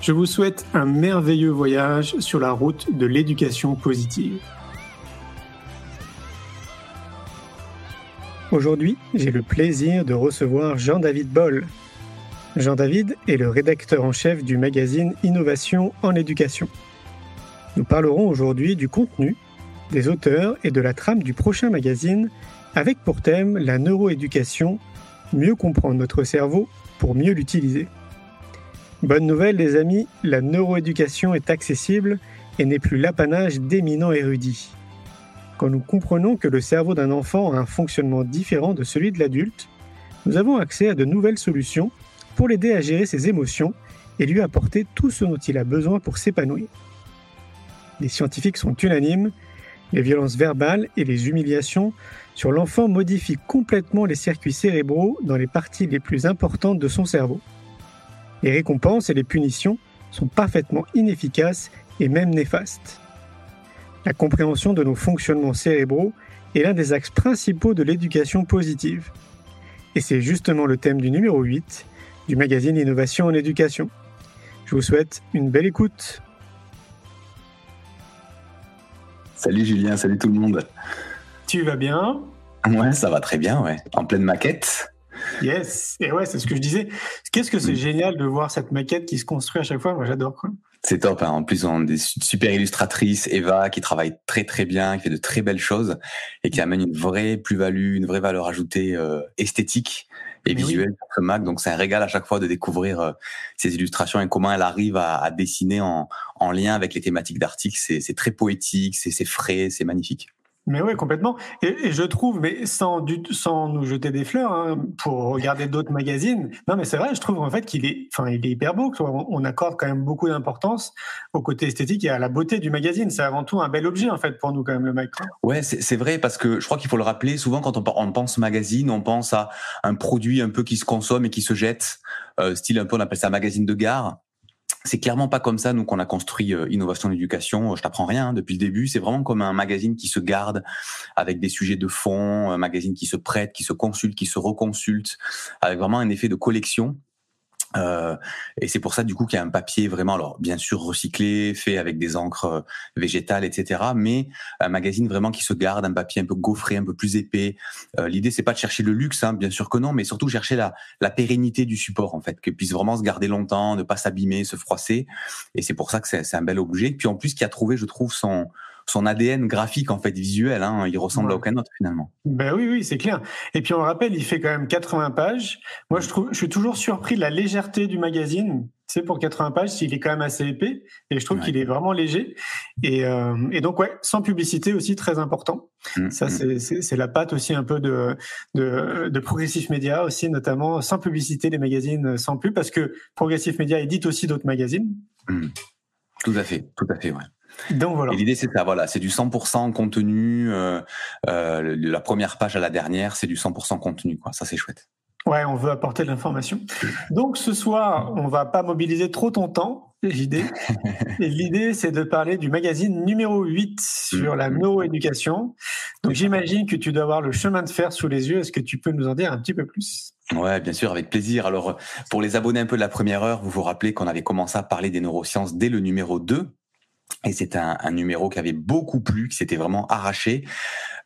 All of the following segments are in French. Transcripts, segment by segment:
Je vous souhaite un merveilleux voyage sur la route de l'éducation positive. Aujourd'hui, j'ai le plaisir de recevoir Jean-David Boll. Jean-David est le rédacteur en chef du magazine Innovation en éducation. Nous parlerons aujourd'hui du contenu, des auteurs et de la trame du prochain magazine avec pour thème la neuroéducation, mieux comprendre notre cerveau pour mieux l'utiliser. Bonne nouvelle les amis, la neuroéducation est accessible et n'est plus l'apanage d'éminents érudits. Quand nous comprenons que le cerveau d'un enfant a un fonctionnement différent de celui de l'adulte, nous avons accès à de nouvelles solutions pour l'aider à gérer ses émotions et lui apporter tout ce dont il a besoin pour s'épanouir. Les scientifiques sont unanimes, les violences verbales et les humiliations sur l'enfant modifient complètement les circuits cérébraux dans les parties les plus importantes de son cerveau. Les récompenses et les punitions sont parfaitement inefficaces et même néfastes. La compréhension de nos fonctionnements cérébraux est l'un des axes principaux de l'éducation positive. Et c'est justement le thème du numéro 8 du magazine Innovation en éducation. Je vous souhaite une belle écoute. Salut Julien, salut tout le monde. Tu vas bien? Ouais, ça va très bien, ouais. En pleine maquette? Yes, et ouais, c'est ce que je disais. Qu'est-ce que c'est génial de voir cette maquette qui se construit à chaque fois? Moi, j'adore. Quoi. C'est top. Hein. En plus, on a des super illustratrices, Eva, qui travaille très très bien, qui fait de très belles choses et qui amène une vraie plus-value, une vraie valeur ajoutée euh, esthétique et visuelle pour ce Mac. Donc, c'est un régal à chaque fois de découvrir euh, ces illustrations et comment elle arrive à, à dessiner en, en, lien avec les thématiques d'articles. C'est très poétique, c'est frais, c'est magnifique. Mais oui, complètement. Et, je trouve, mais sans, du, sans nous jeter des fleurs, hein, pour regarder d'autres magazines, non, mais c'est vrai, je trouve en fait qu'il est, enfin, il est hyper beau. On, accorde quand même beaucoup d'importance au côté esthétique et à la beauté du magazine. C'est avant tout un bel objet en fait pour nous quand même le mec. Ouais, c'est vrai parce que je crois qu'il faut le rappeler. Souvent, quand on, on, pense magazine, on pense à un produit un peu qui se consomme et qui se jette, euh, style un peu, on appelle ça magazine de gare c'est clairement pas comme ça nous qu'on a construit euh, innovation d'éducation. Je t'apprends rien hein, depuis le début. C'est vraiment comme un magazine qui se garde avec des sujets de fond, un magazine qui se prête, qui se consulte, qui se reconsulte, avec vraiment un effet de collection. Euh, et c'est pour ça du coup qu'il y a un papier vraiment, alors bien sûr recyclé, fait avec des encres euh, végétales, etc. Mais un magazine vraiment qui se garde, un papier un peu gaufré, un peu plus épais. Euh, L'idée c'est pas de chercher le luxe, hein, bien sûr que non, mais surtout chercher la, la pérennité du support en fait, qu'il puisse vraiment se garder longtemps, ne pas s'abîmer, se froisser. Et c'est pour ça que c'est un bel objet. Puis en plus qui a trouvé, je trouve, son son ADN graphique en fait visuel. Hein, il ressemble à aucun autre finalement. Ben oui, oui, c'est clair. Et puis on rappelle, il fait quand même 80 pages. Moi, je trouve, je suis toujours surpris de la légèreté du magazine. C'est pour 80 pages, il est quand même assez épais et je trouve qu'il est vraiment léger. Et, euh, et, donc ouais, sans publicité aussi très important. Mmh, Ça mmh. c'est la patte aussi un peu de de, de Progressif Média aussi, notamment sans publicité les magazines sans pub parce que Progressif Média édite aussi d'autres magazines. Mmh. Tout à fait, tout à fait, ouais. Donc voilà. Et l'idée c'est ça, voilà, c'est du 100% contenu. Euh, euh, la première page à la dernière, c'est du 100% contenu, quoi. Ça c'est chouette. Ouais, on veut apporter de l'information. Donc ce soir, on va pas mobiliser trop ton temps. L'idée, l'idée, c'est de parler du magazine numéro 8 sur la neuroéducation. Donc j'imagine que tu dois avoir le chemin de fer sous les yeux. Est-ce que tu peux nous en dire un petit peu plus? Ouais, bien sûr, avec plaisir. Alors, pour les abonnés un peu de la première heure, vous vous rappelez qu'on avait commencé à parler des neurosciences dès le numéro 2 Et c'est un, un, numéro qui avait beaucoup plu, qui s'était vraiment arraché,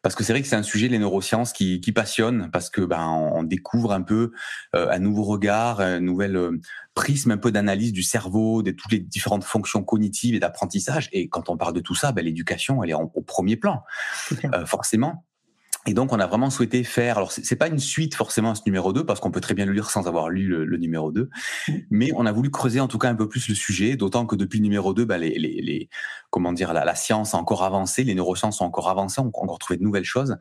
parce que c'est vrai que c'est un sujet les neurosciences qui, qui passionne, parce que ben on découvre un peu euh, un nouveau regard, un nouvel euh, prisme un peu d'analyse du cerveau, de toutes les différentes fonctions cognitives et d'apprentissage. Et quand on parle de tout ça, ben, l'éducation elle est au premier plan, euh, forcément. Et donc, on a vraiment souhaité faire. Alors, c'est pas une suite forcément à ce numéro 2 parce qu'on peut très bien le lire sans avoir lu le, numéro 2, mm. mais on a voulu creuser en tout cas un peu plus le sujet. D'autant que depuis le numéro 2, bah, les, les, les, comment dire, la, la, science a encore avancé, les neurosciences ont encore avancé, on a encore trouvé de nouvelles choses,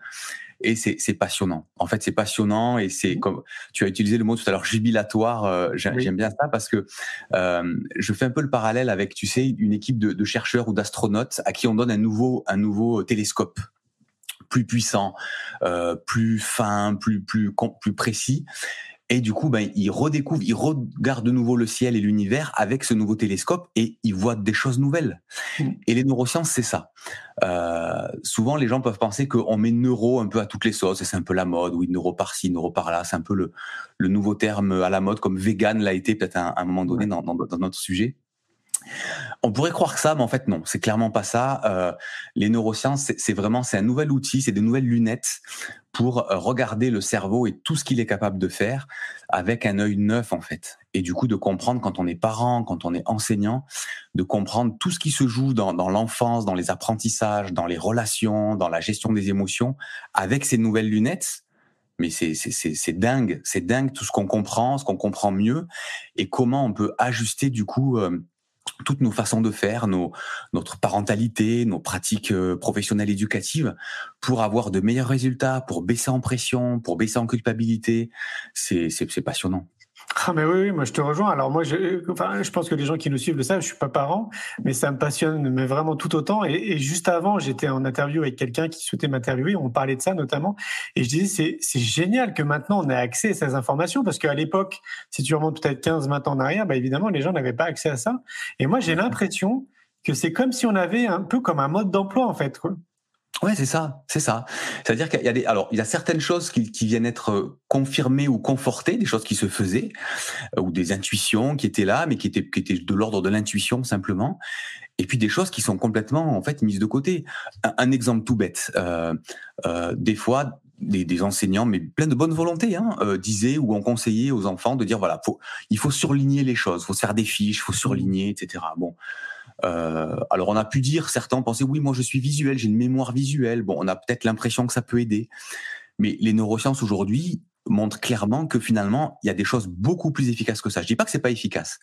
et c'est passionnant. En fait, c'est passionnant et c'est mm. comme tu as utilisé le mot tout à l'heure jubilatoire. Euh, J'aime bien ça parce que euh, je fais un peu le parallèle avec, tu sais, une équipe de, de chercheurs ou d'astronautes à qui on donne un nouveau un nouveau télescope plus puissant, euh, plus fin, plus plus plus précis. Et du coup, ben, il redécouvre, il regarde de nouveau le ciel et l'univers avec ce nouveau télescope et il voit des choses nouvelles. Mm. Et les neurosciences, c'est ça. Euh, souvent, les gens peuvent penser qu'on met neuro un peu à toutes les sauces et c'est un peu la mode. Oui, neuro par-ci, neuro par-là. C'est un peu le, le nouveau terme à la mode, comme vegan l'a été peut-être à, un moment donné dans, dans, dans notre sujet. On pourrait croire que ça, mais en fait non, c'est clairement pas ça. Euh, les neurosciences, c'est vraiment c'est un nouvel outil, c'est des nouvelles lunettes pour euh, regarder le cerveau et tout ce qu'il est capable de faire avec un œil neuf en fait. Et du coup de comprendre quand on est parent, quand on est enseignant, de comprendre tout ce qui se joue dans, dans l'enfance, dans les apprentissages, dans les relations, dans la gestion des émotions, avec ces nouvelles lunettes mais c'est dingue, c'est dingue tout ce qu'on comprend, ce qu'on comprend mieux, et comment on peut ajuster du coup euh, toutes nos façons de faire, notre parentalité, nos pratiques euh, professionnelles éducatives pour avoir de meilleurs résultats, pour baisser en pression, pour baisser en culpabilité. C'est passionnant. Ah mais oui, moi je te rejoins. Alors moi, je, enfin, je pense que les gens qui nous suivent le savent. Je suis pas parent, mais ça me passionne, mais vraiment tout autant. Et, juste avant, j'étais en interview avec quelqu'un qui souhaitait m'interviewer. On parlait de ça notamment, et je disais c'est génial que maintenant on ait accès à ces informations parce qu'à l'époque, si tu remontes peut-être 15-20 ans en arrière, bah évidemment les gens n'avaient pas accès à ça. Et moi j'ai l'impression que c'est comme si on avait un peu comme un mode d'emploi en fait. Quoi. Ouais, c'est ça, c'est ça. C'est-à-dire qu'il y a des, alors il y a certaines choses qui, viennent être euh, confirmées ou confortées, des choses qui se faisaient euh, ou des intuitions qui étaient là, mais qui étaient qui étaient de l'ordre de l'intuition simplement. Et puis des choses qui sont complètement en fait mises de côté. Un, exemple tout bête. Euh, des fois, des, des, enseignants, mais plein de bonne volonté, hein, disaient ou ont conseillé aux enfants de dire voilà, il faut surligner les choses, faut faire des fiches, faut surligner, etc. Bon, euh, alors on a pu dire, certains pensaient oui, moi je suis visuel, j'ai une mémoire visuelle. Bon, on a peut-être l'impression que ça peut aider, mais les neurosciences aujourd'hui montrent clairement que finalement il y a des choses beaucoup plus efficaces que ça. Je dis pas que c'est pas efficace,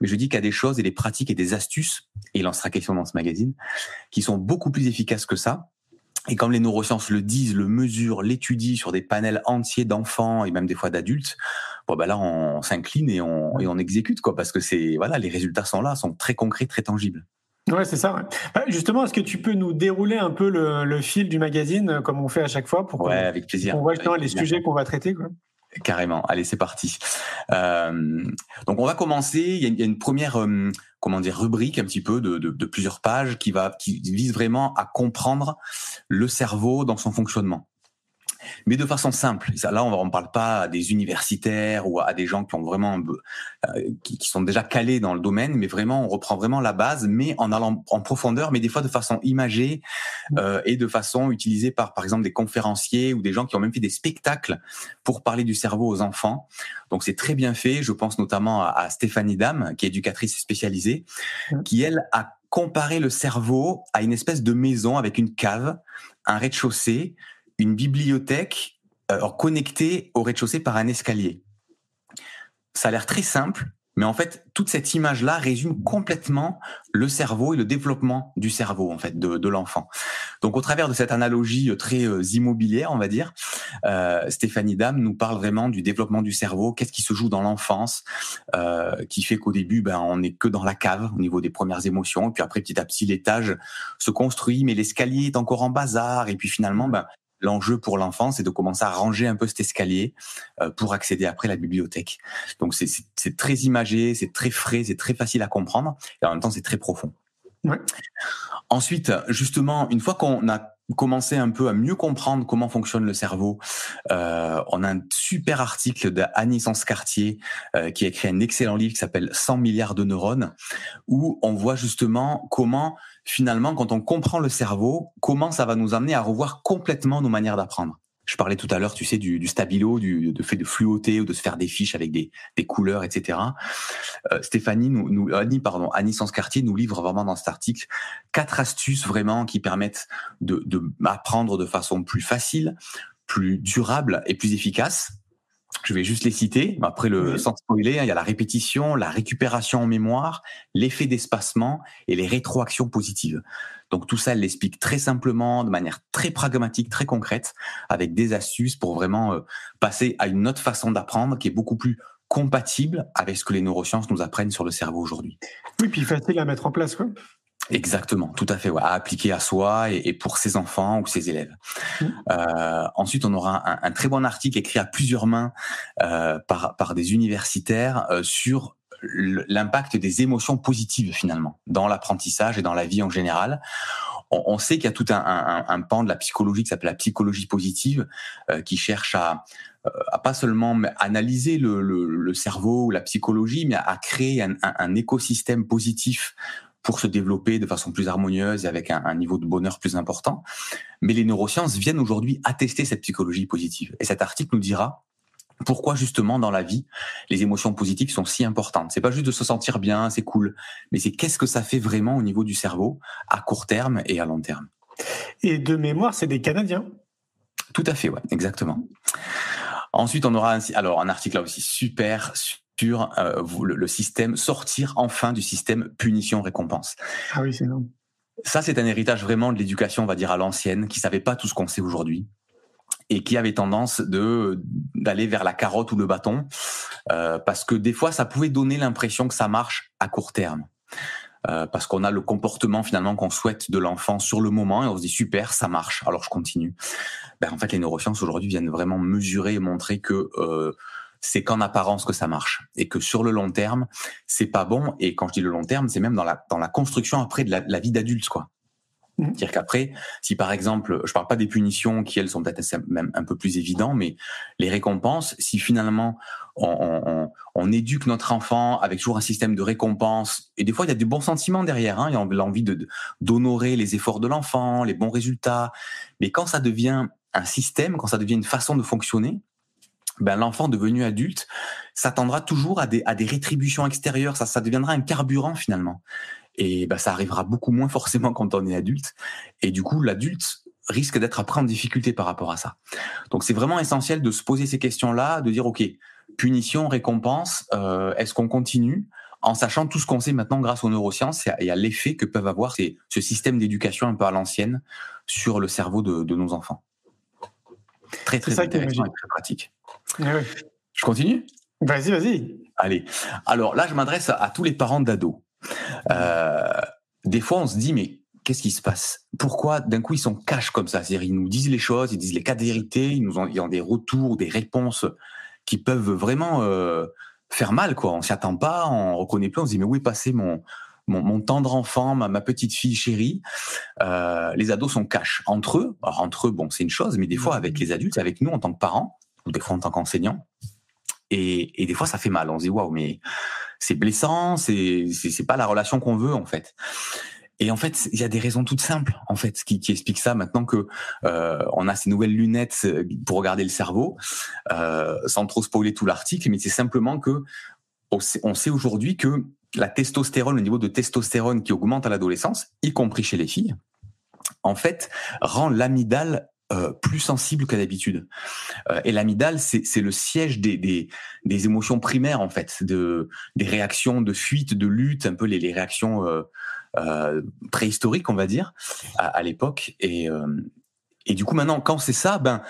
mais je dis qu'il y a des choses et des pratiques et des astuces, et il en sera question dans ce magazine, qui sont beaucoup plus efficaces que ça et comme les neurosciences le disent, le mesurent, l'étudient sur des panels entiers d'enfants et même des fois d'adultes, bon ben là on s'incline et on, et on exécute quoi parce que c'est voilà les résultats sont là, sont très concrets, très tangibles. Ouais, c'est ça. Bah, justement, est-ce que tu peux nous dérouler un peu le, le, fil du magazine euh, comme on fait à chaque fois pour ouais, avec plaisir. Voit justement les sujets qu'on va traiter quoi? Carrément. Allez, c'est parti. Euh, donc, on va commencer. Il y a, une première, euh, comment dire, rubrique un petit peu de, de, de, plusieurs pages qui va, qui vise vraiment à comprendre le cerveau dans son fonctionnement mais de façon simple. là, on ne parle pas à des universitaires ou à des gens qui ont vraiment euh, qui, qui, sont déjà calés dans le domaine, mais vraiment, on reprend vraiment la base, mais en allant en profondeur, mais des fois de façon imagée mmh. euh, et de façon utilisée par, par exemple, des conférenciers ou des gens qui ont même fait des spectacles pour parler du cerveau aux enfants. Donc, c'est très bien fait. Je pense notamment à, à Stéphanie Dame, qui est éducatrice spécialisée, mmh. qui elle a comparé le cerveau à une espèce de maison avec une cave, un rez-de-chaussée, une bibliothèque euh, connectée au rez-de-chaussée par un escalier. Ça a l'air très simple, mais en fait, toute cette image-là résume complètement le cerveau et le développement du cerveau, en fait, de, de l'enfant. Donc, au travers de cette analogie euh, très euh, immobilière, on va dire, euh, Stéphanie Dame nous parle vraiment du développement du cerveau, qu'est-ce qui se joue dans l'enfance, euh, qui fait qu'au début, ben, on n'est que dans la cave au niveau des premières émotions, et puis après, petit à petit, l'étage se construit, mais l'escalier est encore en bazar, et puis finalement, ben, l'enjeu pour l'enfant, c'est de commencer à ranger un peu cet escalier euh, pour accéder après à la bibliothèque. Donc c'est très imagé, c'est très frais, c'est très facile à comprendre et en même temps c'est très profond. Ouais. Ensuite, justement, une fois qu'on a commencer un peu à mieux comprendre comment fonctionne le cerveau, euh, on a un super article d'Annie Sens-Cartier euh, qui a écrit un excellent livre qui s'appelle 100 milliards de neurones, où on voit justement comment finalement, quand on comprend le cerveau, comment ça va nous amener à revoir complètement nos manières d'apprendre. Je parlais tout à l'heure, tu sais, du, du stabilo, du de fait de fluoter ou de se faire des fiches avec des, des couleurs, etc. Euh, Stéphanie, nous, nous, Annie, pardon, Annie Sens-Cartier nous livre vraiment dans cet article quatre astuces vraiment qui permettent de, de apprendre de façon plus facile, plus durable et plus efficace. Je vais juste les citer. Après le Oui. sans spoiler, hein, il y a la répétition, la récupération en mémoire, l'effet d'espacement et les rétroactions positives. Donc tout ça, elle l'explique très simplement, de manière très pragmatique, très concrète, avec des astuces pour vraiment euh, passer à une autre façon d'apprendre qui est beaucoup plus compatible avec ce que les neurosciences nous apprennent sur le cerveau aujourd'hui. Oui, puis facile à mettre en place, quoi. Exactement, tout à fait, ouais, à appliquer à soi et, et pour ses enfants ou ses élèves. Mhm. Euh, ensuite, on aura un, un très bon article écrit à plusieurs mains euh, par, par des universitaires euh, sur l'impact des émotions positives finalement dans l'apprentissage et dans la vie en général. On, on sait qu'il y a tout un, un, un pan de la psychologie qui s'appelle la psychologie positive euh, qui cherche à, euh, à pas seulement analyser le, le, le cerveau ou la psychologie, mais à, à créer un, un, un écosystème positif pour se développer de façon plus harmonieuse et avec un, un, niveau de bonheur plus important. Mais les neurosciences viennent aujourd'hui attester cette psychologie positive. Et cet article nous dira pourquoi justement dans la vie les émotions positives sont si importantes. C'est pas juste de se sentir bien, c'est cool, mais c'est qu'est-ce que ça fait vraiment au niveau du cerveau à court terme et à long terme. Et de mémoire, c'est des Canadiens. Tout à fait, ouais, exactement. Ensuite, on aura un, alors un article là aussi super sur euh, le, le, système, sortir enfin du système punition-récompense. Ah oui, c'est énorme. Ça, c'est un héritage vraiment de l'éducation, on va dire, à l'ancienne, qui savait pas tout ce qu'on sait aujourd'hui et qui avait tendance de d'aller vers la carotte ou le bâton, euh, parce que des fois, ça pouvait donner l'impression que ça marche à court terme. Euh, parce qu'on a le comportement finalement qu'on souhaite de l'enfant sur le moment et on se dit super ça marche alors je continue. Ben, en fait les neurosciences aujourd'hui viennent vraiment mesurer et montrer que euh, c'est qu'en apparence que ça marche et que sur le long terme c'est pas bon et quand je dis le long terme c'est même dans la dans la construction après de la, la vie d'adulte quoi. Mmh. C'est-à-dire qu'après, si par exemple, je parle pas des punitions qui elles sont peut-être même un peu plus évidentes, mais les récompenses, si finalement on, on, on, éduque notre enfant avec toujours un système de récompense, et des fois il y a du bon sentiment derrière, hein, il y a l'envie de d'honorer les efforts de l'enfant, les bons résultats, mais quand ça devient un système, quand ça devient une façon de fonctionner, ben l'enfant devenu adulte s'attendra toujours à des, à des rétributions extérieures, ça, ça deviendra un carburant finalement et ben, ça arrivera beaucoup moins forcément quand on est adulte. Et du coup, l'adulte risque d'être après en difficulté par rapport à ça. Donc c'est vraiment essentiel de se poser ces questions-là, de dire ok, punition, récompense, euh, est-ce qu'on continue? En sachant tout ce qu'on sait maintenant grâce aux neurosciences et à l'effet que peuvent avoir ces, ce système d'éducation un peu à l'ancienne sur le cerveau de, de nos enfants. Très très intéressant et très pratique. Ouais. Je continue? Vas-y, vas-y. Allez. Alors là, je m'adresse à, à tous les parents d'ados. Euh, des fois, on se dit, mais qu'est-ce qui se passe? Pourquoi d'un coup ils sont cash comme ça? C'est-à-dire, ils nous disent les choses, ils disent les quatre vérités, ils nous ont, ils ont des retours, des réponses qui peuvent vraiment euh, faire mal. quoi. On s'y attend pas, on reconnaît plus, on se dit, mais où est passé mon, mon, mon tendre enfant, ma, ma, petite fille chérie? Euh, Les ados sont cash entre eux. Alors, entre eux, bon, c'est une chose, mais des fois avec les adultes, avec nous en tant que parents, ou des fois en tant qu'enseignants, et, des fois, ça fait mal. On se dit, waouh, mais c'est blessant, c'est, c'est, pas la relation qu'on veut, en fait. Et en fait, il y a des raisons toutes simples, en fait, qui, expliquent ça. Maintenant que euh, on a ces nouvelles lunettes pour regarder le cerveau, euh, sans trop spoiler tout l'article, mais c'est simplement que on sait aujourd'hui que la testostérone, le niveau de testostérone qui augmente à l'adolescence, y compris chez les filles, en fait, rend l'amygdale euh, plus sensible qu'à d'habitude. Euh, et l'amygdale, c'est le siège des, des, des, émotions primaires en fait, de, des réactions de fuite, de lutte, un peu les, les réactions euh, préhistoriques, on va dire, à, à l'époque. Et, et du coup, maintenant, quand c'est ça, ben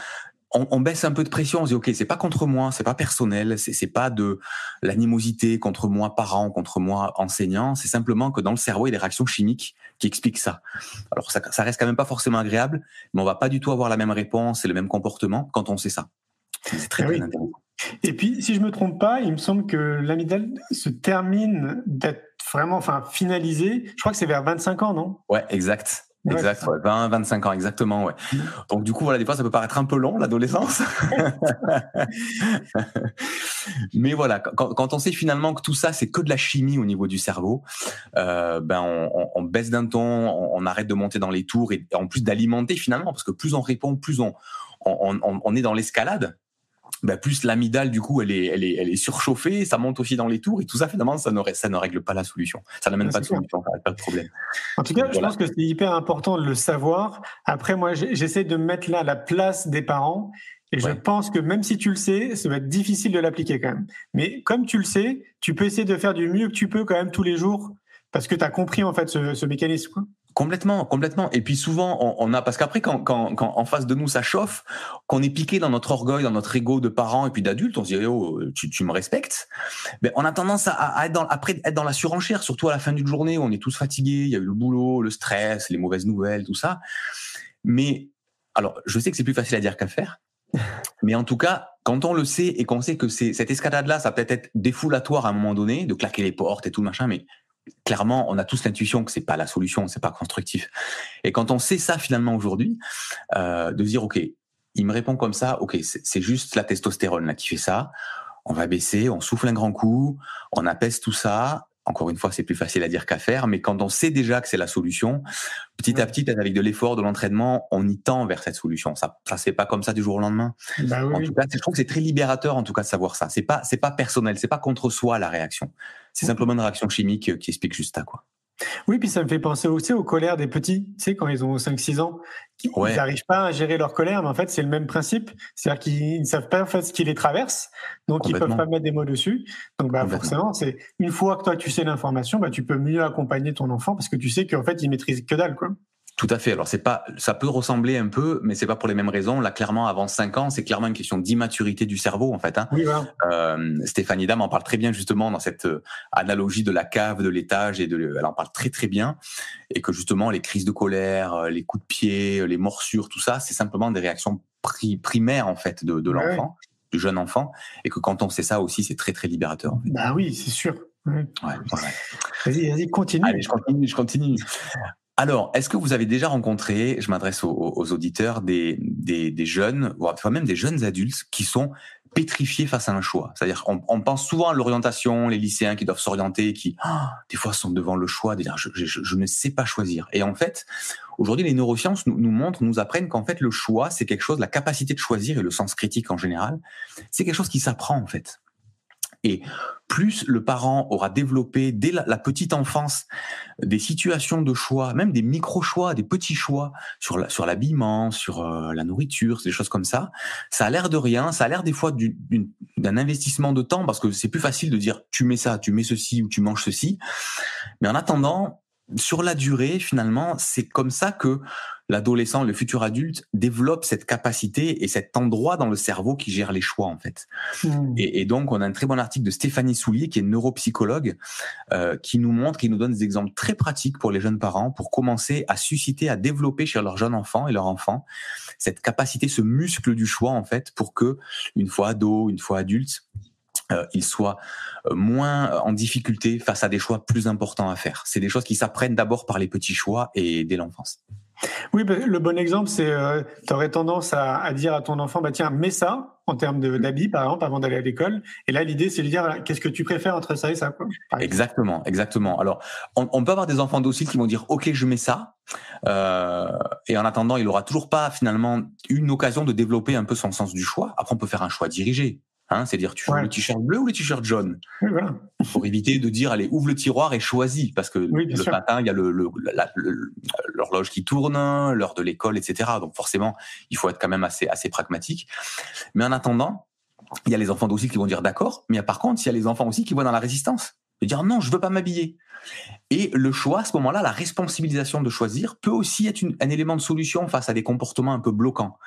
on, on, baisse un peu de pression. On se dit ok, c'est pas contre moi, c'est pas personnel, c'est pas de l'animosité contre moi parent, contre moi enseignant. C'est simplement que dans le cerveau, il y a des réactions chimiques qui expliquent ça. Alors ça, ça reste quand même pas forcément agréable, mais on va pas du tout avoir la même réponse et le même comportement quand on sait ça. C'est très, ah très oui. intéressant. Et puis, si je me trompe pas, il me semble que l'amygdale se termine d'être vraiment, enfin, finalisée. Je crois que c'est vers 25 ans, non? Ouais, exact. Exact, 20, 25 ans, exactement, ouais. Donc du coup, voilà, des fois, ça peut paraître un peu long, l'adolescence. Mais voilà, quand, on sait finalement que tout ça, c'est que de la chimie au niveau du cerveau, euh, ben on, baisse d'un ton, on, arrête de monter dans les tours et, en plus d'alimenter finalement, parce que plus on répond, plus on, on est dans l'escalade. Ben plus l'amidale du coup elle est, elle est, elle est surchauffée, ça monte aussi dans les tours et tout ça finalement ça ne, ça ne règle pas la solution, ça n'amène pas de solution, ça pas de problème. En tout cas, je pense que c'est hyper important de le savoir. Après, moi, j'essaie de me mettre là la place des parents et je pense que même si tu le sais, ça va être difficile de l'appliquer quand même. Mais comme tu le sais, tu peux essayer de faire du mieux que tu peux quand même tous les jours parce que tu as compris en fait ce, ce mécanisme. Complètement, complètement. Et puis souvent, on, a parce qu'après, quand, quand, quand, en face de nous ça chauffe, qu'on est piqué dans notre orgueil, dans notre ego de parents et puis d'adultes, on se dit oh tu, tu me respectes. Mais on a tendance à, à, être dans après être dans la surenchère, surtout à la fin d'une journée où on est tous fatigués, il y a eu le boulot, le stress, les mauvaises nouvelles, tout ça. Mais alors, je sais que c'est plus facile à dire qu'à faire. Mais en tout cas, quand on le sait et qu'on sait que c'est cette escalade-là, ça peut être défoulatoire à un moment donné, de claquer les portes et tout machin, mais clairement, on a tous l'intuition que c'est pas la solution, c'est pas constructif. Et quand on sait ça finalement aujourd'hui, euh, de dire ok, il me répond comme ça, ok, c'est juste la testostérone là qui fait ça. On va baisser, on souffle un grand coup, on apaise tout ça, encore une fois, c'est plus facile à dire qu'à faire, mais quand on sait déjà que c'est la solution, petit à petit, avec de l'effort, de l'entraînement, on y tend vers cette solution. Ça, ça c'est pas comme ça du jour au lendemain. Bah en tout cas, je trouve que c'est très libérateur, en tout cas, de savoir ça. C'est pas, c'est pas personnel, c'est pas contre soi la réaction. C'est simplement une réaction chimique qui explique juste ça, quoi. Oui, puis ça me fait penser aussi aux colères des petits, tu sais, quand ils ont 5-6 ans, ils n'arrivent pas à gérer leur colère, mais en fait, c'est le même principe. C'est-à-dire qu'ils ne savent pas en fait, ce qui les traverse, donc ils peuvent pas mettre des mots dessus. Donc, bah, forcément, c'est une fois que toi, tu sais l'information, bah, tu peux mieux accompagner ton enfant parce que tu sais qu'en fait, il maîtrise que dalle, quoi. Tout à fait. Alors c'est pas, ça peut ressembler un peu, mais c'est pas pour les mêmes raisons. Là, clairement, avant 5 ans, c'est clairement une question d'immaturité du cerveau, en fait. Hein. Oui, euh, Stéphanie Dam en parle très bien justement dans cette euh, analogie de la cave, de l'étage, et de, elle en parle très très bien, et que justement les crises de colère, euh, les coups de pied, les morsures, tout ça, c'est simplement des réactions primaires en fait de, de l'enfant, du jeune enfant, et que quand on sait ça aussi, c'est très très libérateur. En fait. Bah oui, c'est sûr. Ouais. Vas-y, vas-y, continue. Allez, je continue, je continue. Alors, est-ce que vous avez déjà rencontré, je m'adresse aux, auditeurs, des, jeunes, voire même des jeunes adultes qui sont pétrifiés face à un choix? C'est-à-dire, on, pense souvent à l'orientation, les lycéens qui doivent s'orienter, qui ah, des fois sont devant le choix, de dire je, ne sais pas choisir. Et en fait, aujourd'hui, les neurosciences nous montrent, nous apprennent qu'en fait, le choix, c'est quelque chose, la capacité de choisir et le sens critique en général, c'est quelque chose qui s'apprend en fait. Et plus le parent aura développé dès la, petite enfance des situations de choix, même des micro-choix, des petits choix sur l'habillement, sur euh, la nourriture, des choses comme ça, ça a l'air de rien, ça a l'air des fois d'un investissement de temps parce que c'est plus facile de dire tu mets ça, tu mets ceci ou tu manges ceci. Mais en attendant, sur la durée, finalement, c'est comme ça que l'adolescent, le futur adulte, développe cette capacité et cet endroit dans le cerveau qui gère les choix, en fait. Hmm. Et, donc, on a un très bon article de Stéphanie Soulier, qui est neuropsychologue, euh, qui nous montre, qui nous donne des exemples très pratiques pour les jeunes parents pour commencer à susciter, à développer chez leurs jeunes enfants et leurs enfants cette capacité, ce muscle du choix, en fait, pour que, une fois ado, une fois adulte, ils soient euh, moins en difficulté face à des choix plus importants à faire. C'est des choses qui s'apprennent d'abord par les petits choix et dès l'enfance. Oui, bah, le bon exemple, c'est euh, tu aurais tendance à, dire à ton enfant, bah tiens, mets ça en termes d'habits, par exemple, avant d'aller à l'école. Et là, l'idée, c'est de dire, qu'est-ce que tu préfères entre ça et ça quoi, Exactement, exactement. Alors, on, peut avoir des enfants dociles qui vont dire, ok, je mets ça. Euh, et en attendant, il aura toujours pas finalement une occasion de développer un peu son sens du choix. Après, on peut faire un choix dirigé. Hein, c'est-à-dire, tu veux le t-shirt bleu ou le t-shirt jaune? Pour éviter de dire, allez, ouvre le tiroir et choisis, parce que le matin, il y a l'horloge qui tourne, l'heure de l'école, etc. Donc forcément, il faut être quand même assez, assez pragmatique. Mais en attendant, il y a les enfants aussi qui vont dire d'accord, mais par contre, il y a les enfants aussi qui vont dans la résistance, de dire non, je veux pas m'habiller. Et le choix, à ce moment-là, la responsabilisation de choisir peut aussi être un élément de solution face à des comportements un peu bloquants.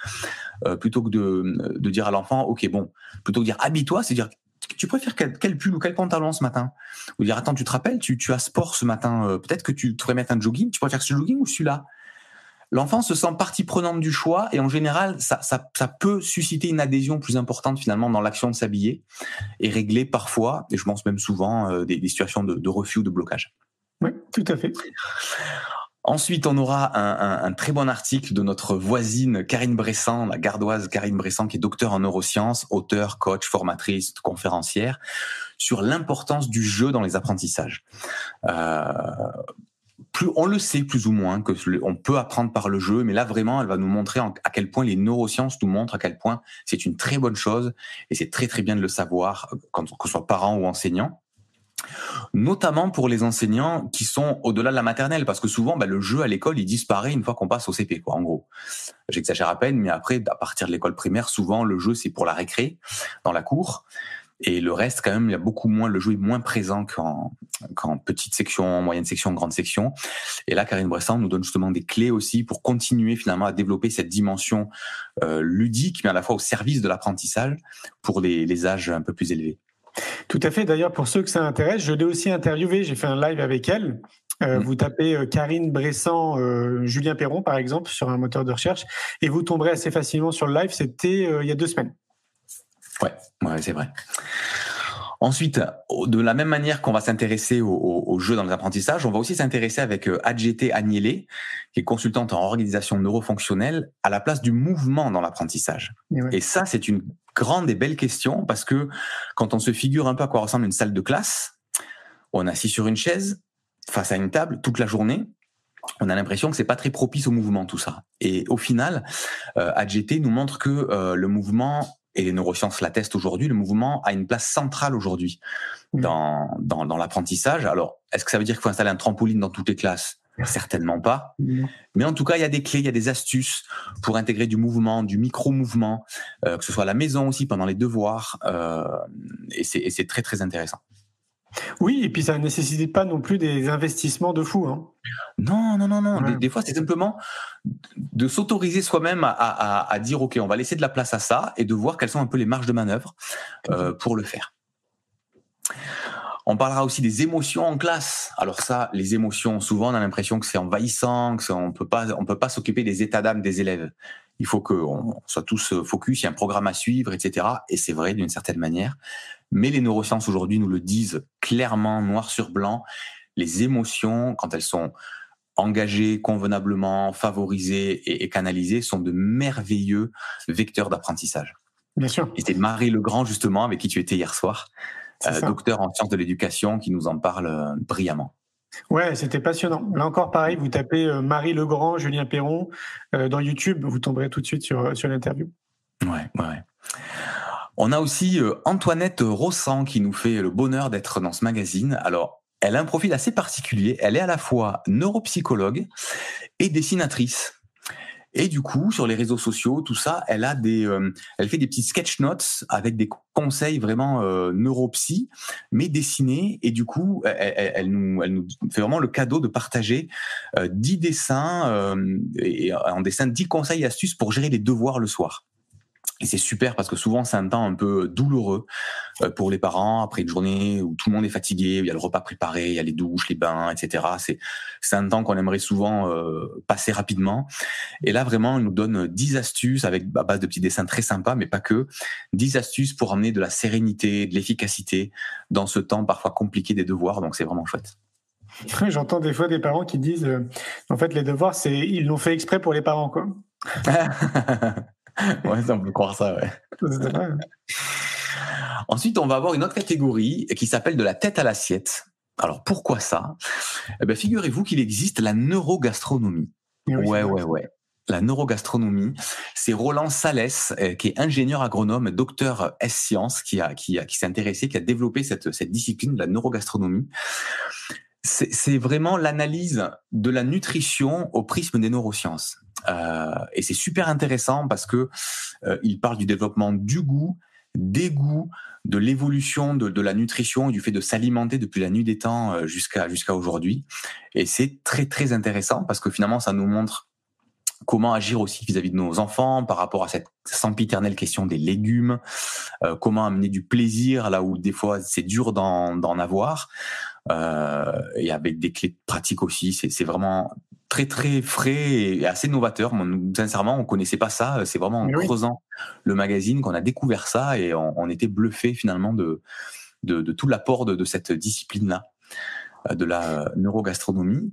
Euh, plutôt que de, de dire à l'enfant, ok, bon, plutôt que de dire habille-toi, c'est dire tu préfères quel, pull ou quel pantalon ce matin? Ou dire attends, tu te rappelles, tu, tu as sport ce matin, euh, peut-être que tu devrais mettre un jogging, tu préfères ce jogging ou celui-là? L'enfant se sent partie prenante du choix et en général, ça, ça, ça peut susciter une adhésion plus importante finalement dans l'action de s'habiller et régler parfois, et je pense même souvent, euh, des, des, situations de, de refus ou de blocage. Oui, tout à fait. Ensuite, on aura un, un, très bon article de notre voisine Karine Bressan, la gardoise Karine Bressan, qui est docteur en neurosciences, auteur, coach, formatrice, conférencière, sur l'importance du jeu dans les apprentissages. Euh, plus on le sait plus ou moins que on peut apprendre par le jeu, mais là vraiment, elle va nous montrer à quel point les neurosciences nous montrent à quel point c'est une très bonne chose et c'est très très bien de le savoir quand que ce soit parent ou enseignant notamment pour les enseignants qui sont au-delà de la maternelle, parce que souvent, bah, le jeu à l'école, il disparaît une fois qu'on passe au CP, quoi, en gros. J'exagère à peine, mais après, à partir de l'école primaire, souvent, le jeu, c'est pour la récré, dans la cour. Et le reste, quand même, il y a beaucoup moins, le jeu est moins présent qu'en, qu'en petite section, moyenne section, grande section. Et là, Karine Bressan nous donne justement des clés aussi pour continuer finalement à développer cette dimension euh, ludique, mais à la fois au service de l'apprentissage pour les, les âges un peu plus élevés. Tout à fait. D'ailleurs, pour ceux que ça intéresse, je l'ai aussi interviewé. J'ai fait un live avec elle. Euh, mm. Vous tapez euh, Karine Bressan, euh, Julien Perron, par exemple, sur un moteur de recherche, et vous tomberez assez facilement sur le live. C'était il y a deux semaines. Ouais, ouais c'est vrai. Ensuite, de la même manière qu'on va s'intéresser au, jeu dans les apprentissages, on va aussi s'intéresser avec AGT Agnelé, qui est consultante en organisation neurofonctionnelle, à la place du mouvement dans l'apprentissage. Et, ça, c'est une grande et belle question parce que quand on se figure un peu à quoi ressemble une salle de classe, on est assis sur une chaise face à une table toute la journée. On a l'impression que c'est pas très propice au mouvement tout ça. Et au final, euh, AGT nous montre que euh, le mouvement et les neurosciences l'attestent aujourd'hui, le mouvement a une place centrale aujourd'hui dans, dans, dans l'apprentissage. Alors, est-ce que ça veut dire qu'il faut installer un trampoline dans toutes les classes? Certainement pas. Mais en tout cas, il y a des clés, il y a des astuces pour intégrer du mouvement, du micro-mouvement, euh, que ce soit à la maison aussi, pendant les devoirs. Euh, et c'est très, très intéressant. Oui, et puis ça ne nécessite pas non plus des investissements de fou. Hein. Non, non, non, non. Des, fois, c'est simplement de s'autoriser soi-même à, dire, OK, on va laisser de la place à ça et de voir quelles sont un peu les marges de manœuvre euh, pour le faire. On parlera aussi des émotions en classe. Alors ça, les émotions, souvent on a l'impression que c'est envahissant, que on peut pas, on peut pas s'occuper des états d'âme des élèves. Il faut qu'on soit tous focus, il y a un programme à suivre, etc. Et c'est vrai d'une certaine manière. Mais les neurosciences aujourd'hui nous le disent clairement, noir sur blanc. Les émotions, quand elles sont engagées convenablement, favorisées et, canalisées, sont de merveilleux vecteurs d'apprentissage. Bien sûr. Et c'est Marie Legrand, justement, avec qui tu étais hier soir, euh, docteur en sciences de l'éducation, qui nous en parle euh, brillamment. Ouais, c'était passionnant. Là encore, pareil, vous tapez euh, Marie Legrand, Julien Perron dans YouTube, vous tomberez tout de suite sur, sur l'interview. Ouais, ouais. On a aussi Antoinette Rossan qui nous fait le bonheur d'être dans ce magazine. Alors, elle a un profil assez particulier. Elle est à la fois neuropsychologue et dessinatrice. Et du coup, sur les réseaux sociaux, tout ça, elle a des, euh, elle fait des petits sketch notes avec des conseils vraiment euh, neuropsy, mais dessinés. Et du coup, elle, nous, fait vraiment le cadeau de partager euh, 10 dessins euh, et en dessin 10 conseils et astuces pour gérer les devoirs le soir. Et c'est super parce que souvent c'est un temps un peu douloureux euh, pour les parents après une journée où tout le monde est fatigué, il y a le repas préparé, il y a les douches, les bains, etc. C'est c'est un temps qu'on aimerait souvent euh, passer rapidement. Et là vraiment, il nous donne 10 astuces avec à base de petits dessins très sympas, mais pas que. 10 astuces pour amener de la sérénité, de l'efficacité dans ce temps parfois compliqué des devoirs. Donc c'est vraiment chouette. J'entends des fois des parents qui disent, euh, en fait, les devoirs, c'est ils l'ont fait exprès pour les parents, quoi. ouais, on peut croire ça, ouais. Ensuite, on va avoir une autre catégorie qui s'appelle de la tête à l'assiette. Alors pourquoi ça? Eh ben, Figurez-vous qu'il existe la neurogastronomie. ouais, ouais, ouais. La neurogastronomie, c'est Roland Salès, euh, qui est ingénieur agronome, docteur S-Sciences, qui, a, qui, a, qui s'est intéressé, qui a développé cette, cette discipline de la neurogastronomie. C'est vraiment l'analyse de la nutrition au prisme des neurosciences. Euh, et c'est super intéressant parce que euh, il parle du développement du goût, des goûts, de l'évolution de, de, la nutrition et du fait de s'alimenter depuis la nuit des temps euh, jusqu'à aujourd'hui. Et c'est très très intéressant parce que finalement ça nous montre comment agir aussi vis-à-vis de nos enfants par rapport à cette sempiternelle question des légumes, euh, comment amener du plaisir là où des fois c'est dur d'en avoir, et avec des clés pratiques aussi. C'est vraiment très très frais et assez novateur. sincèrement, on connaissait pas ça. C'est vraiment en creusant le magazine qu'on a découvert ça et on, on était bluffé finalement de, de, de tout l'apport de, de, cette discipline-là. de la neurogastronomie.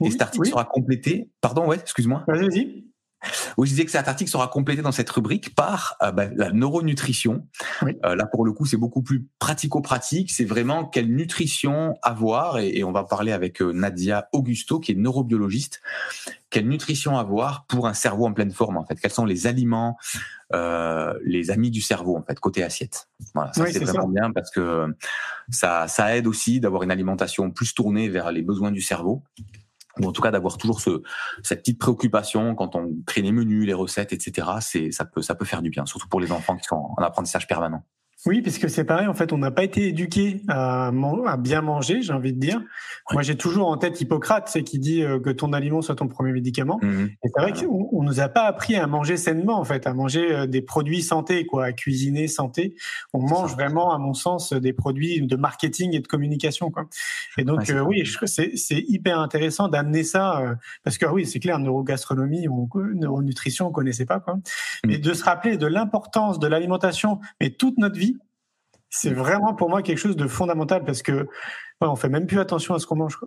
et cet article sera complété. Pardon, ouais, excuse-moi. Vas-y, vas-y. Oui, je disais que cet article sera complété dans cette rubrique par euh, bah, la neuronutrition. Euh, là, pour le coup, c'est beaucoup plus pratico-pratique. C'est vraiment quelle nutrition avoir, et, et on va parler avec euh, Nadia Augusto, qui est neurobiologiste. Quelle nutrition avoir pour un cerveau en pleine forme, en fait? Quels sont les aliments, les amis du cerveau, en fait, côté assiette? Voilà, ça c'est vraiment bien parce que ça, ça aide aussi d'avoir une alimentation plus tournée vers les besoins du cerveau ou en tout cas d'avoir toujours ce, cette petite préoccupation quand on crée les menus, les recettes, etc. C'est ça peut ça peut faire du bien, surtout pour les enfants qui sont en apprentissage permanent. Oui, puisque c'est pareil, en fait, on n'a pas été éduqué à, à, bien manger, j'ai envie de dire. Moi, j'ai toujours en tête Hippocrate, c'est qui dit euh, que ton aliment soit ton premier médicament. Mmh et c'est vrai qu'on on nous a pas appris à manger sainement, en fait, à manger euh, des produits santé, quoi, à cuisiner santé. On mange vraiment, à mon sens, des produits de marketing et de communication, quoi. Et donc, euh, oui, c'est hyper intéressant d'amener ça, parce que oui, c'est clair, neurogastronomie ou neuronutrition, on connaissait pas, quoi. Mmh. Mais de se rappeler de l'importance de l'alimentation, mais toute notre vie, c'est vraiment pour moi quelque chose de fondamental parce que on fait même plus attention à ce qu'on mange.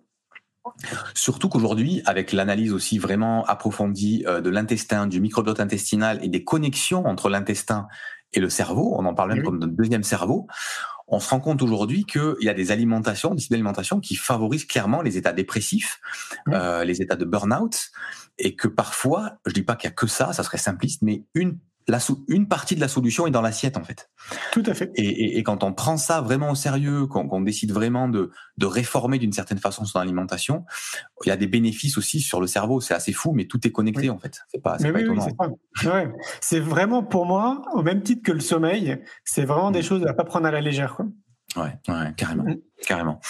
Surtout qu'aujourd'hui, avec l'analyse aussi vraiment approfondie euh, de l'intestin, du microbiote intestinal et des connexions entre l'intestin et le cerveau, on en parle même comme notre deuxième cerveau, on se rend compte aujourd'hui qu'il y a des alimentations, des types d'alimentations qui favorisent clairement les états dépressifs, euh, les états de burn-out, et que parfois, je dis pas qu'il y a que ça, ça serait simpliste, mais une la une partie de la solution est dans l'assiette en fait. Tout à fait. Et, et, et, quand on prend ça vraiment au sérieux, quand, on décide vraiment de, de réformer d'une certaine façon son alimentation, il y a des bénéfices aussi sur le cerveau. C'est assez fou, mais tout est connecté en fait. C'est pas, pas étonnant. c'est ouais. vraiment pour moi, au même titre que le sommeil, c'est vraiment des mm. choses à pas prendre à la légère. Quoi. Ouais, ouais, carrément, mm. carrément.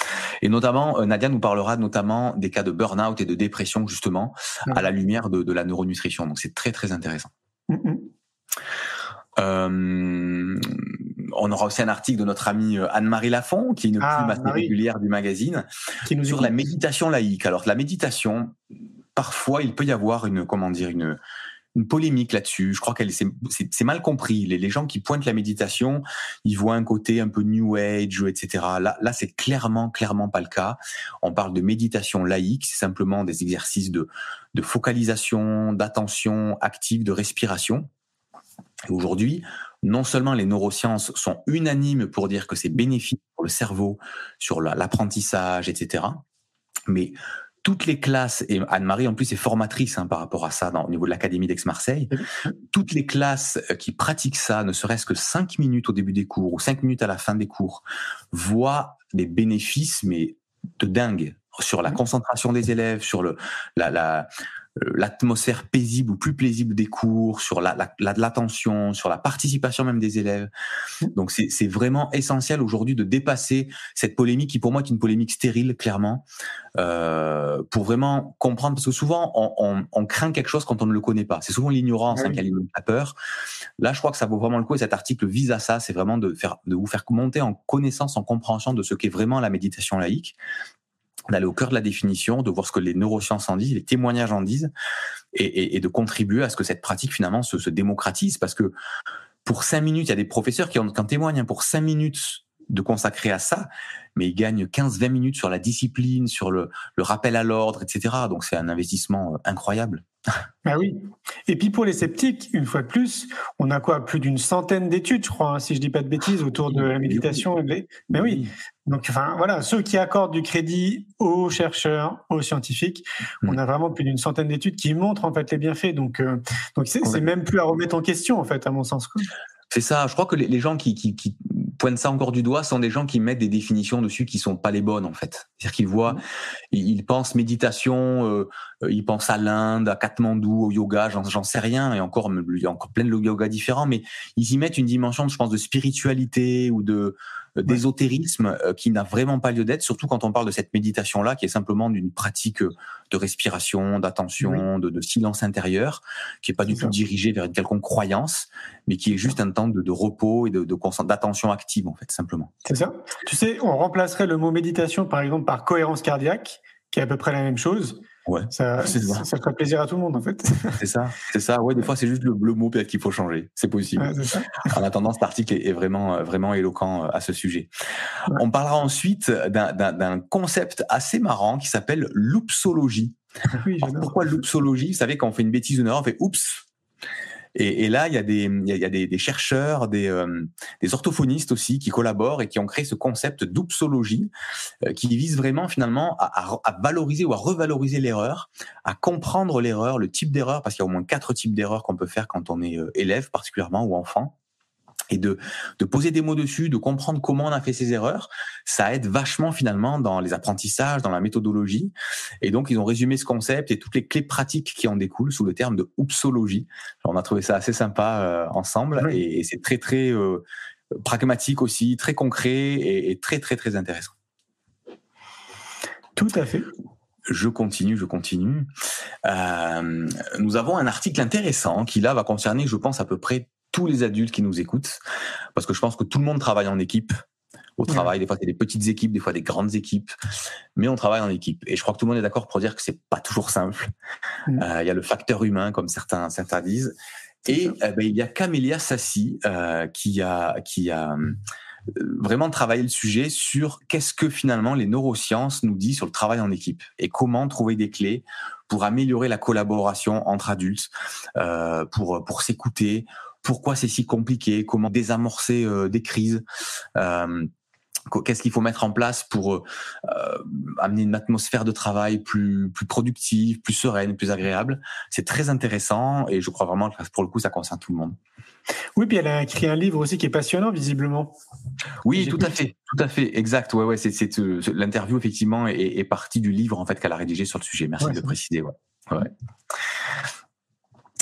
Et notamment, euh, Nadia nous parlera notamment des cas de burn-out et de dépression justement à la lumière de, de la neuronutrition. Donc c'est très très intéressant. Mm, euh, on aura aussi un article de notre amie euh, Anne-Marie Lafont, qui est une ah, plume assez régulière du magazine, sur la méditation laïque. Alors la méditation, parfois il peut y avoir une comment dire une une polémique là-dessus. Je crois qu'elle c'est mal compris. Les, les, gens qui pointent la méditation, ils voient un côté un peu new age, etc. Là, là, c'est clairement, clairement pas le cas. On parle de méditation laïque, c'est simplement des exercices de de focalisation, d'attention active, de respiration. Aujourd'hui, non seulement les neurosciences sont unanimes pour dire que c'est bénéfique pour le cerveau, sur l'apprentissage, etc., mais toutes les classes, et Anne-Marie en plus est formatrice hein, par rapport à ça dans, au niveau de l'Académie d'Aix-Marseille, toutes les classes euh, qui pratiquent ça, ne serait-ce que cinq minutes au début des cours ou cinq minutes à la fin des cours, voient des bénéfices mais de dingue sur la concentration des élèves, sur le, la, la, l'atmosphère paisible ou plus paisible des cours, sur la, la, l'attention, sur la participation même des élèves. Donc c'est, c'est vraiment essentiel aujourd'hui de dépasser cette polémique qui pour moi est une polémique stérile clairement, euh, pour vraiment comprendre parce que souvent on, on, on, craint quelque chose quand on ne le connaît pas. C'est souvent l'ignorance hein, qui alimente la peur. Là je crois que ça vaut vraiment le coup et cet article vise à ça, c'est vraiment de faire de vous faire monter en connaissance, en compréhension de ce qu'est vraiment la méditation laïque d'aller au cœur de la définition, de voir ce que les neurosciences en disent, les témoignages en disent, et, de contribuer à ce que cette pratique finalement se, se, démocratise, parce que pour cinq minutes, il y a des professeurs qui en, qui en témoignent, hein, pour cinq minutes de consacrer à ça, mais ils gagnent 15-20 minutes sur la discipline, sur le, le rappel à l'ordre, etc. Donc c'est un investissement euh, incroyable. Ah oui. Et puis pour les sceptiques, une fois de plus, on a quoi? Plus d'une centaine d'études, je crois, hein, si je dis pas de bêtises, autour de la méditation. Mais oui. Donc, enfin, voilà, ceux qui accordent du crédit aux chercheurs, aux scientifiques, on mm. a vraiment plus d'une centaine d'études qui montrent en fait les bienfaits. Donc, euh, donc c'est même plus à remettre en question en fait, à mon sens. C'est ça. Je crois que les, gens qui, qui, qui, pointent ça encore du doigt sont des gens qui mettent des définitions dessus qui sont pas les bonnes en fait. C'est-à-dire qu'ils voient, mmh. ils, pensent méditation, euh, euh, ils pensent à l'Inde, à Katmandou, au yoga, j'en sais rien, et encore, il y a encore plein de yoga différents, mais ils y mettent une dimension, je pense, de spiritualité ou de d'ésotérisme euh, qui n'a vraiment pas lieu d'être, surtout quand on parle de cette méditation-là, qui est simplement d'une pratique de respiration, d'attention, de, de, silence intérieur, qui est pas du tout dirigée vers une quelconque croyance, mais qui est juste un temps de, de repos et de d'attention active, en fait, simplement. C'est ça. Tu sais, on remplacerait le mot méditation, par exemple, par cohérence cardiaque, qui est à peu près la même chose. Ouais, Ça, ça. ferait plaisir à tout le monde, en fait. C'est ça, c'est ça. Ouais, des fois, c'est juste le, le mot peut-être qu'il faut changer. C'est possible. Ouais. En attendant, cet article est, est vraiment, euh, vraiment éloquent euh, à ce sujet. Ouais. On parlera ensuite d'un- concept assez marrant qui s'appelle loupsologie. Oui, Alors, j'adore. pourquoi loupsologie? Vous savez, quand on fait une bêtise ou une erreur, on fait oups. Et, et là, il y a des, il y a, des, des chercheurs, des, euh, des orthophonistes aussi qui collaborent et qui ont créé ce concept d'oupsologie euh, qui vise vraiment finalement à, à- à valoriser ou à revaloriser l'erreur, à comprendre l'erreur, le type d'erreur, parce qu'il y a au moins quatre types d'erreurs qu'on peut faire quand on est euh, élève particulièrement ou enfant et de, de poser des mots dessus, de comprendre comment on a fait ces erreurs, ça aide vachement finalement dans les apprentissages, dans la méthodologie. Et donc, ils ont résumé ce concept et toutes les clés pratiques qui en découlent sous le terme de oupsologie. On a trouvé ça assez sympa euh, ensemble Oui. et, et c'est très, très euh, pragmatique aussi, très concret et, et très, très, très intéressant. Tout à fait. Je continue, je continue. Euh, nous avons un article intéressant qui là va concerner, je pense, à peu près tous les adultes qui nous écoutent, parce que je pense que tout le monde travaille en équipe. Au Ouais. travail, des fois c'est des petites équipes, des fois des grandes équipes, mais on travaille en équipe. Et je crois que tout le monde est d'accord pour dire que c'est pas toujours simple. Mm. Euh, Il y a le facteur humain, comme certains certains disent. Et euh, ben, il y a Camélia Sassi euh, qui a qui a euh, vraiment travaillé le sujet sur qu'est-ce que finalement les neurosciences nous disent sur le travail en équipe et comment trouver des clés pour améliorer la collaboration entre adultes, pour pour s'écouter, pourquoi c'est si compliqué, comment désamorcer euh, des crises. Euh, qu- Qu'est-ce qu'il faut mettre en place pour euh, euh, amener une atmosphère de travail plus plus productive, plus sereine, plus agréable C'est très intéressant et je crois vraiment que pour le coup ça concerne tout le monde. Oui, puis elle a écrit un livre aussi qui est passionnant, visiblement. Oui, tout à fait, tout à fait, exact. Ouais, ouais, c'est l'interview effectivement est, est partie du livre en fait qu'elle a rédigé sur le sujet. Merci Ouais, de préciser. Ouais. ouais.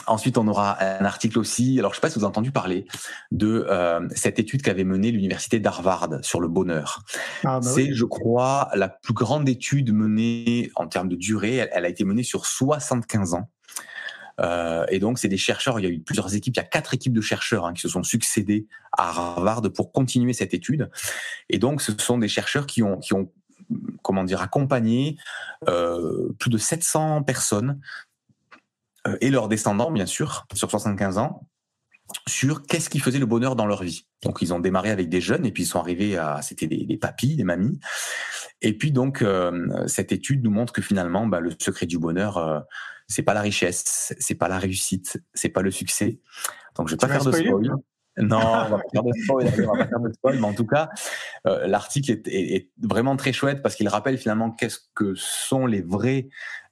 Ensuite, on aura un article aussi. Alors, je sais pas si vous avez entendu parler de euh, cette étude qu'avait menée l'université d'Harvard sur le bonheur. Ah, bah C'est, oui. je crois, la plus grande étude menée en termes de durée. Elle, elle a été menée sur 75 ans. Euh, et donc, c'est des chercheurs. Il y a eu plusieurs équipes. Il y a quatre équipes de chercheurs hein, qui se sont succédés à Harvard pour continuer cette étude. Et donc, ce sont des chercheurs qui ont, qui ont comment dire, accompagné euh, plus de 700 personnes et leurs descendants, bien sûr, sur 75 ans, sur qu'est-ce qui faisait le bonheur dans leur vie. Donc, ils ont démarré avec des jeunes et puis ils sont arrivés à, c'était des, des papis, des mamies. Et puis donc, euh, cette étude nous montre que finalement, bah, le secret du bonheur, euh, c'est pas la richesse, c'est pas la réussite, c'est pas le succès. Donc, je vais pas Tu faire de spoil. Non, on va pas faire de spoil, mais en tout cas, euh, l'article est, vraiment très chouette parce qu'il rappelle finalement qu'est-ce que sont les vrais,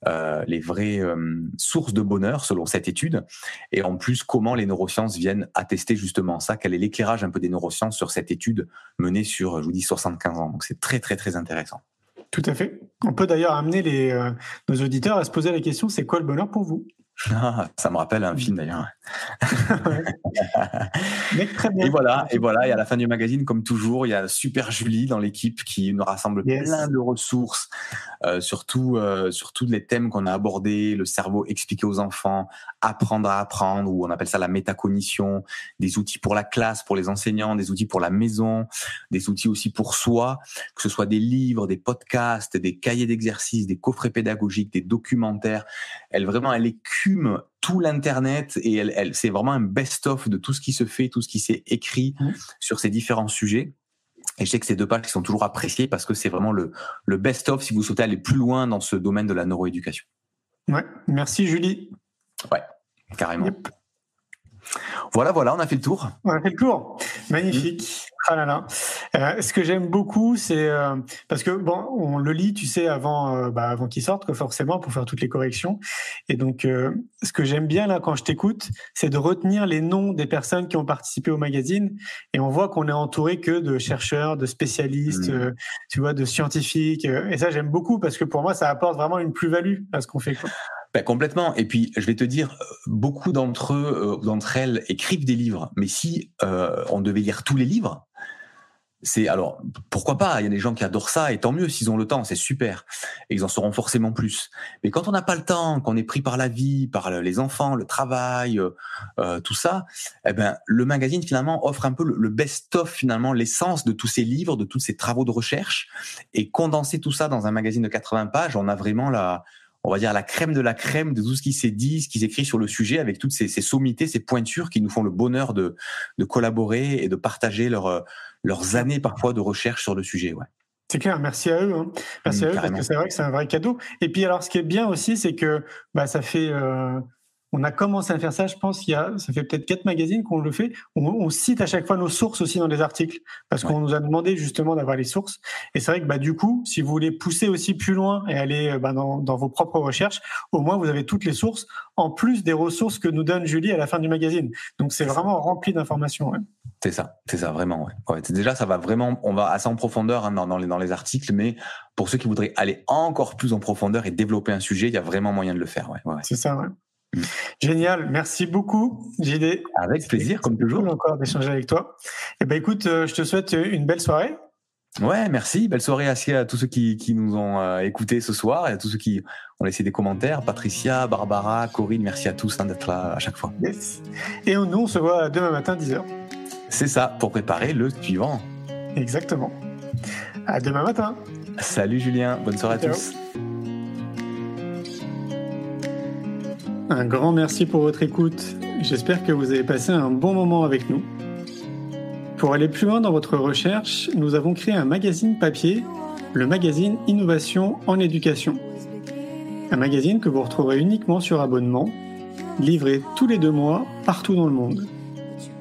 euh, vraies euh, sources de bonheur selon cette étude, et en plus comment les neurosciences viennent attester justement ça, quel est l'éclairage un peu des neurosciences sur cette étude menée sur, je vous dis, 75 ans. Donc c'est très très très intéressant. Tout à fait. On peut d'ailleurs amener nos auditeurs à se poser la question c'est quoi le bonheur pour vous? Ah, ça me rappelle un film d'ailleurs. Et voilà, et voilà, et à la fin du magazine, comme toujours, il y a Super Julie dans l'équipe qui nous rassemble Yes. plein de ressources, euh, surtout euh, sur tous les thèmes qu'on a abordés, le cerveau expliqué aux enfants, apprendre à apprendre, ou on appelle ça la métacognition, des outils pour la classe, pour les enseignants, des outils pour la maison, des outils aussi pour soi, que ce soit des livres, des podcasts, des cahiers d'exercices, des coffrets pédagogiques, des documentaires. Elle vraiment, elle écume tout l'internet et elle, elle c'est vraiment un best-of de tout ce qui se fait, tout ce qui s'est écrit Mmh. sur ces différents sujets. Et je sais que ces deux pages sont toujours appréciées parce que c'est vraiment le, le best-of si vous souhaitez aller plus loin dans ce domaine de la neuroéducation. Ouais. Merci Julie. Carrément. Yep. Voilà, voilà, on a fait le tour. On a fait le tour. Magnifique. Ah là là. Euh, ce que j'aime beaucoup, c'est euh, parce que bon, on le lit, tu sais, avant, euh, bah, avant qu'il sorte, forcément, pour faire toutes les corrections. Et donc, ce que j'aime bien là quand je t'écoute, c'est de retenir les noms des personnes qui ont participé au magazine. Et on voit qu'on est entouré que de chercheurs, de spécialistes, euh, tu vois, de scientifiques. et ça, j'aime beaucoup parce que pour moi, ça apporte vraiment une plus-value à ce qu'on fait. Quoi. Ben, complètement. Et puis, je vais te dire, beaucoup d'entre eux, d'entre elles écrivent des livres. Mais si euh, on devait lire tous les livres, c'est alors pourquoi pas? Il y a des gens qui adorent ça et tant mieux s'ils ont le temps, c'est super. Et ils en sauront forcément plus. Mais quand on n'a pas le temps, qu'on est pris par la vie, par le- les enfants, le travail, euh, euh, tout ça, eh ben le magazine finalement offre un peu le, best-of finalement, l'essence de tous ces livres, de tous ces travaux de recherche, et condenser tout ça dans un magazine de 80 pages, on a vraiment la on va dire, la crème de la crème de tout ce qui s'est dit, ce qui s'écrit sur le sujet, avec toutes ces, sommités, ces pointures qui nous font le bonheur de, de collaborer et de partager leur, leurs années parfois de recherche sur le sujet. Ouais. C'est clair, merci à eux. Hein. Merci mmh, à eux parce que c'est vrai que c'est un vrai cadeau. Et puis alors, ce qui est bien aussi, c'est que bah, ça fait euh, on a commencé à faire ça, je pense, il y a, ça fait peut-être quatre magazines qu'on le fait. On, cite à chaque fois nos sources aussi dans les articles, parce qu'on nous a demandé justement d'avoir les sources. Et c'est vrai que bah, du coup, si vous voulez pousser aussi plus loin et aller bah, dans, dans, vos propres recherches, au moins vous avez toutes les sources, en plus des ressources que nous donne Julie à la fin du magazine. Donc c'est vraiment rempli d'informations. Ouais. C'est ça, c'est ça, vraiment. Ouais. déjà, ça va vraiment, on va assez en profondeur hein, dans, dans, les, dans les articles, mais pour ceux qui voudraient aller encore plus en profondeur et développer un sujet, il y a vraiment moyen de le faire. Ouais, C'est ça, ouais. Génial, merci beaucoup, JD. Avec plaisir, comme toujours. Cool encore d'échanger avec toi. Eh ben, écoute, euh, je te souhaite une belle soirée. Ouais, merci. Belle soirée à tous ceux qui, qui nous ont euh, écoutés ce soir et à tous ceux qui ont laissé des commentaires. Patricia, Barbara, Corinne, merci à tous hein, d'être là à chaque fois. Et nous, on se voit demain matin, 10h. C'est ça, pour préparer le suivant. Exactement. À demain matin. Salut Julien, bonne soirée à tous. Un grand merci pour votre écoute. J'espère que vous avez passé un bon moment avec nous. Pour aller plus loin dans votre recherche, nous avons créé un magazine papier, le magazine Innovation en éducation. Un magazine que vous retrouverez uniquement sur abonnement, livré tous les deux mois partout dans le monde.